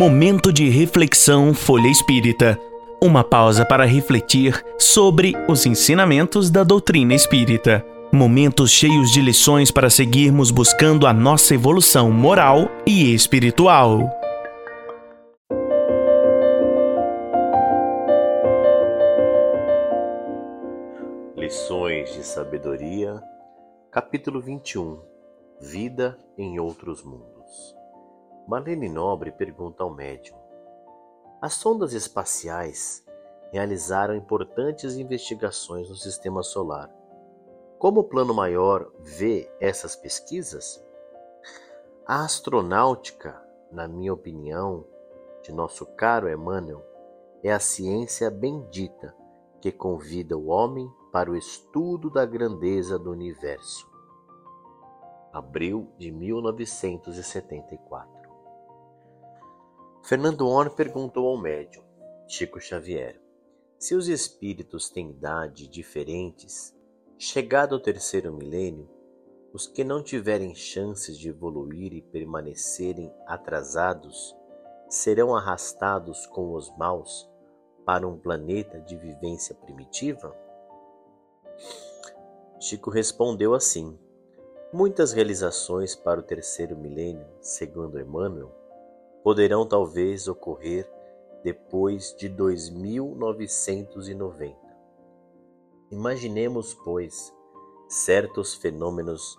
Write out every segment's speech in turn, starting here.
Momento de reflexão Folha Espírita. Uma pausa para refletir sobre os ensinamentos da doutrina espírita. Momentos cheios de lições para seguirmos buscando a nossa evolução moral e espiritual. Lições de Sabedoria, capítulo 21 Vida em Outros Mundos. Marlene Nobre pergunta ao médium: As sondas espaciais realizaram importantes investigações no sistema solar. Como o plano maior vê essas pesquisas? A astronáutica, na minha opinião, de nosso caro Emmanuel, é a ciência bendita que convida o homem para o estudo da grandeza do universo. Abril de 1974 Fernando Horn perguntou ao médium, Chico Xavier, se os espíritos têm idade diferentes, chegado ao terceiro milênio, os que não tiverem chances de evoluir e permanecerem atrasados serão arrastados com os maus para um planeta de vivência primitiva? Chico respondeu assim: Muitas realizações para o terceiro milênio, segundo Emmanuel, poderão talvez ocorrer depois de 2990. Imaginemos, pois, certos fenômenos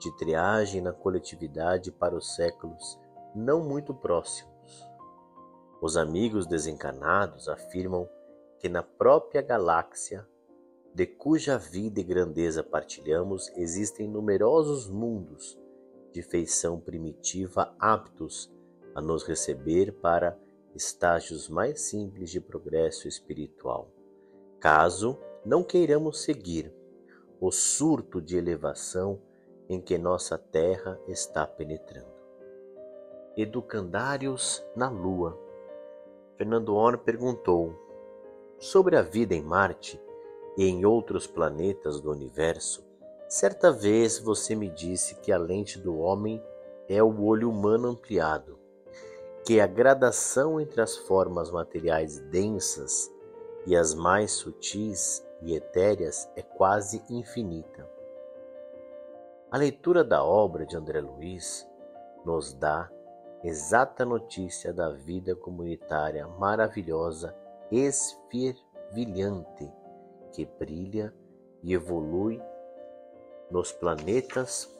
de triagem na coletividade para os séculos não muito próximos. Os amigos desencarnados afirmam que na própria galáxia, de cuja vida e grandeza partilhamos, existem numerosos mundos de feição primitiva aptos a nos receber para estágios mais simples de progresso espiritual, caso não queiramos seguir o surto de elevação em que nossa terra está penetrando. Educandários na Lua. Fernando Horn perguntou sobre a vida em Marte e em outros planetas do universo. Certa vez você me disse que a lente do homem é o olho humano ampliado que a gradação entre as formas materiais densas e as mais sutis e etéreas é quase infinita. A leitura da obra de André Luiz nos dá exata notícia da vida comunitária maravilhosa, esfervilhante, que brilha e evolui nos planetas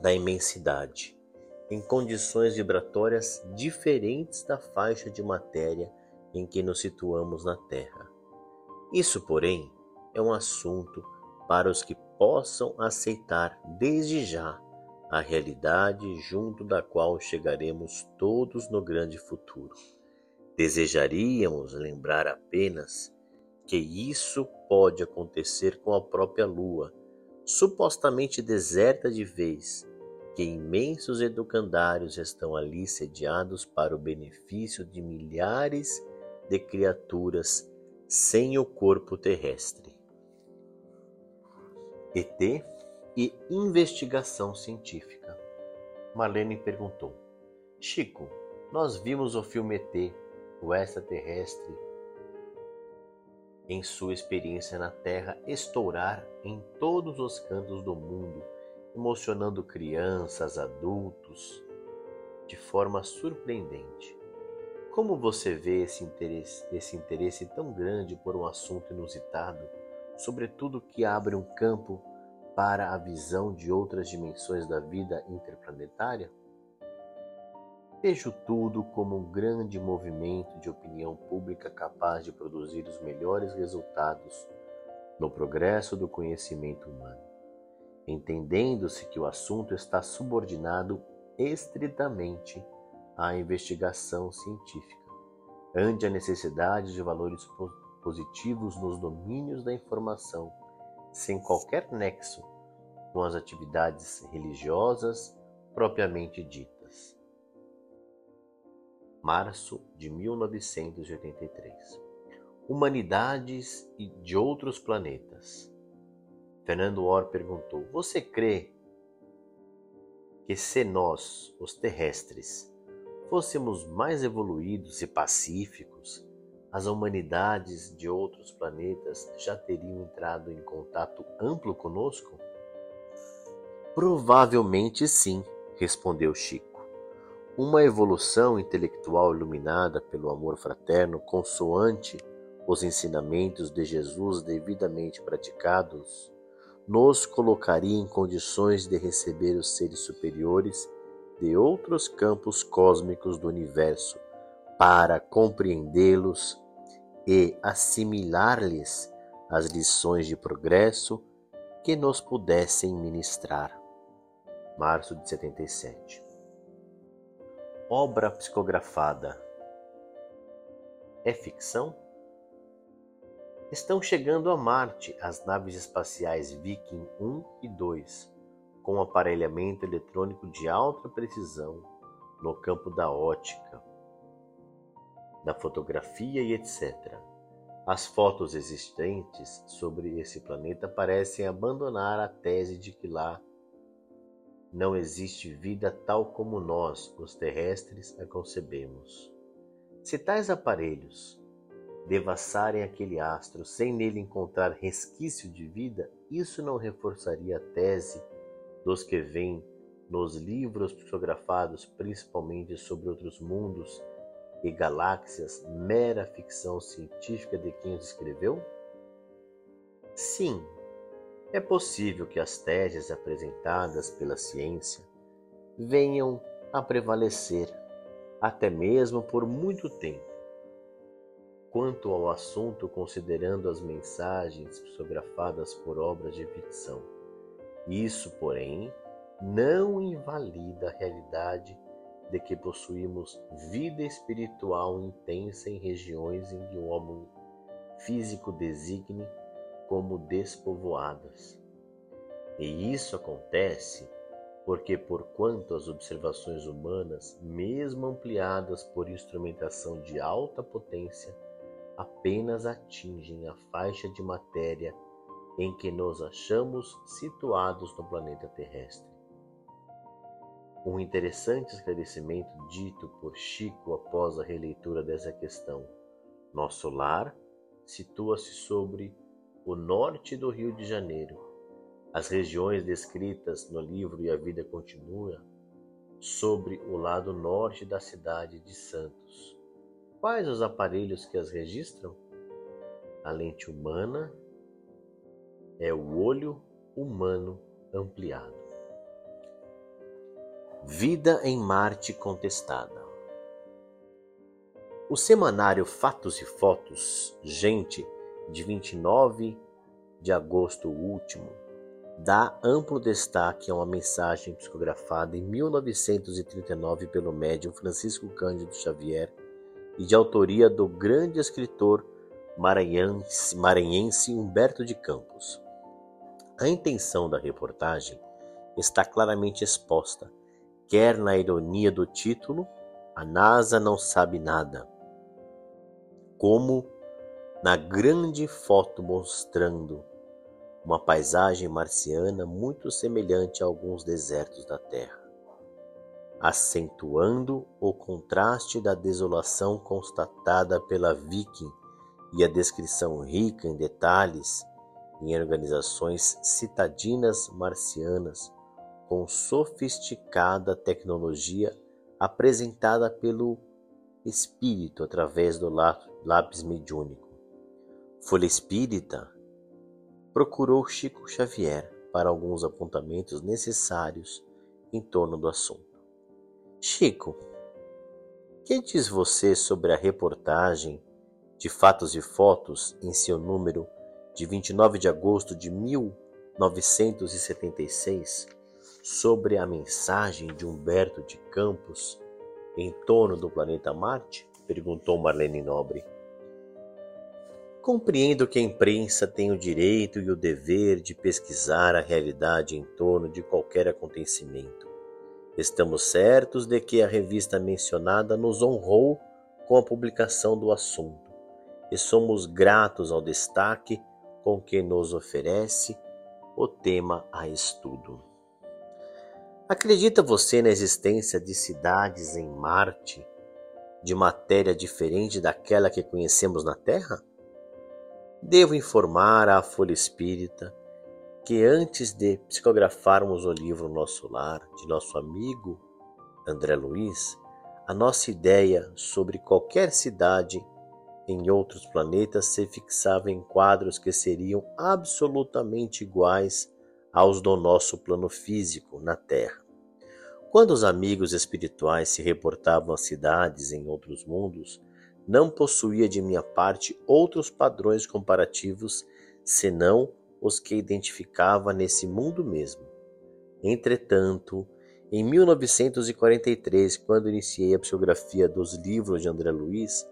da imensidade em condições vibratórias diferentes da faixa de matéria em que nos situamos na Terra. Isso, porém, é um assunto para os que possam aceitar desde já a realidade junto da qual chegaremos todos no grande futuro. Desejaríamos lembrar apenas que isso pode acontecer com a própria Lua, supostamente deserta de vez que imensos educandários estão ali sediados para o benefício de milhares de criaturas sem o corpo terrestre. ET e investigação científica. Marlene perguntou: Chico, nós vimos o filme ET, o extraterrestre, em sua experiência na Terra, estourar em todos os cantos do mundo emocionando crianças, adultos, de forma surpreendente. Como você vê esse interesse, esse interesse tão grande por um assunto inusitado, sobretudo que abre um campo para a visão de outras dimensões da vida interplanetária? Vejo tudo como um grande movimento de opinião pública capaz de produzir os melhores resultados no progresso do conhecimento humano entendendo-se que o assunto está subordinado estritamente à investigação científica, ante a necessidade de valores positivos nos domínios da informação, sem qualquer nexo com as atividades religiosas propriamente ditas. Março de 1983 Humanidades e de outros planetas Fernando Or perguntou: Você crê que se nós, os terrestres, fôssemos mais evoluídos e pacíficos, as humanidades de outros planetas já teriam entrado em contato amplo conosco? Provavelmente sim, respondeu Chico. Uma evolução intelectual iluminada pelo amor fraterno, consoante os ensinamentos de Jesus devidamente praticados, nos colocaria em condições de receber os seres superiores de outros campos cósmicos do universo para compreendê-los e assimilar-lhes as lições de progresso que nos pudessem ministrar. Março de 77. Obra psicografada é ficção? Estão chegando a Marte as naves espaciais Viking 1 e 2, com aparelhamento eletrônico de alta precisão no campo da ótica, da fotografia e etc. As fotos existentes sobre esse planeta parecem abandonar a tese de que lá não existe vida tal como nós, os terrestres, a concebemos. Se tais aparelhos devassarem aquele astro sem nele encontrar resquício de vida, isso não reforçaria a tese dos que vêm nos livros psicografados, principalmente sobre outros mundos e galáxias mera ficção científica de quem os escreveu? Sim, é possível que as teses apresentadas pela ciência venham a prevalecer, até mesmo por muito tempo. Quanto ao assunto, considerando as mensagens psicografadas por obras de ficção, isso, porém, não invalida a realidade de que possuímos vida espiritual intensa em regiões em que o homem físico designe como despovoadas. E isso acontece porque, porquanto as observações humanas, mesmo ampliadas por instrumentação de alta potência, apenas atingem a faixa de matéria em que nos achamos situados no planeta terrestre. Um interessante esclarecimento dito por Chico após a releitura dessa questão. Nosso lar situa-se sobre o norte do Rio de Janeiro. As regiões descritas no livro E a Vida Continua sobre o lado norte da cidade de Santos. Quais os aparelhos que as registram? A lente humana é o olho humano ampliado. Vida em Marte contestada. O semanário Fatos e Fotos, gente, de 29 de agosto último, dá amplo destaque a uma mensagem psicografada em 1939 pelo médium Francisco Cândido Xavier e de autoria do grande escritor maranhense, maranhense Humberto de Campos. A intenção da reportagem está claramente exposta. Quer na ironia do título, a NASA não sabe nada, como na grande foto mostrando uma paisagem marciana muito semelhante a alguns desertos da Terra, acentuando o contraste da desolação constatada pela Viking e a descrição rica em detalhes em organizações citadinas marcianas com sofisticada tecnologia apresentada pelo espírito através do lápis mediúnico. Folha Espírita procurou Chico Xavier para alguns apontamentos necessários em torno do assunto. Chico, que diz você sobre a reportagem de fatos e fotos em seu número de 29 de agosto de 1976? sobre a mensagem de Humberto de Campos em torno do planeta Marte? perguntou Marlene Nobre. Compreendo que a imprensa tem o direito e o dever de pesquisar a realidade em torno de qualquer acontecimento. Estamos certos de que a revista mencionada nos honrou com a publicação do assunto e somos gratos ao destaque com que nos oferece o tema a estudo. Acredita você na existência de cidades em Marte, de matéria diferente daquela que conhecemos na Terra? Devo informar à Folha Espírita que antes de psicografarmos o livro Nosso Lar, de nosso amigo André Luiz, a nossa ideia sobre qualquer cidade em outros planetas se fixava em quadros que seriam absolutamente iguais aos do nosso plano físico na Terra. Quando os amigos espirituais se reportavam a cidades em outros mundos, não possuía de minha parte outros padrões comparativos senão os que identificava nesse mundo mesmo. Entretanto, em 1943, quando iniciei a psicografia dos livros de André Luiz,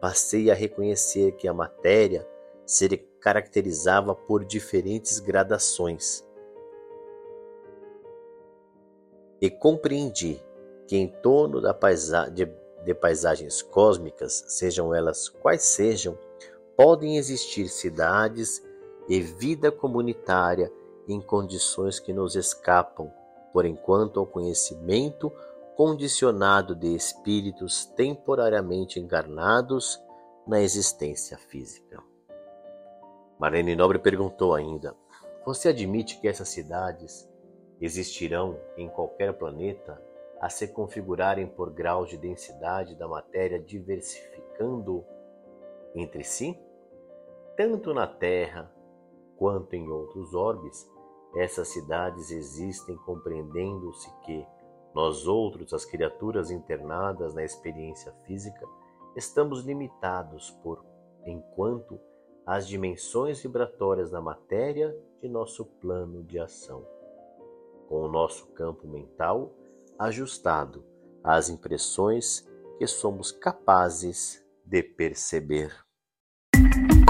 passei a reconhecer que a matéria se caracterizava por diferentes gradações. E compreendi que em torno paisa de, de paisagens cósmicas, sejam elas quais sejam, podem existir cidades e vida comunitária em condições que nos escapam, por enquanto, ao conhecimento condicionado de espíritos temporariamente encarnados na existência física. Marlene Nobre perguntou ainda: Você admite que essas cidades existirão em qualquer planeta a se configurarem por graus de densidade da matéria diversificando entre si? Tanto na Terra quanto em outros orbes, essas cidades existem compreendendo-se que nós outros, as criaturas internadas na experiência física, estamos limitados por enquanto as dimensões vibratórias da matéria de nosso plano de ação. Com o nosso campo mental ajustado às impressões que somos capazes de perceber.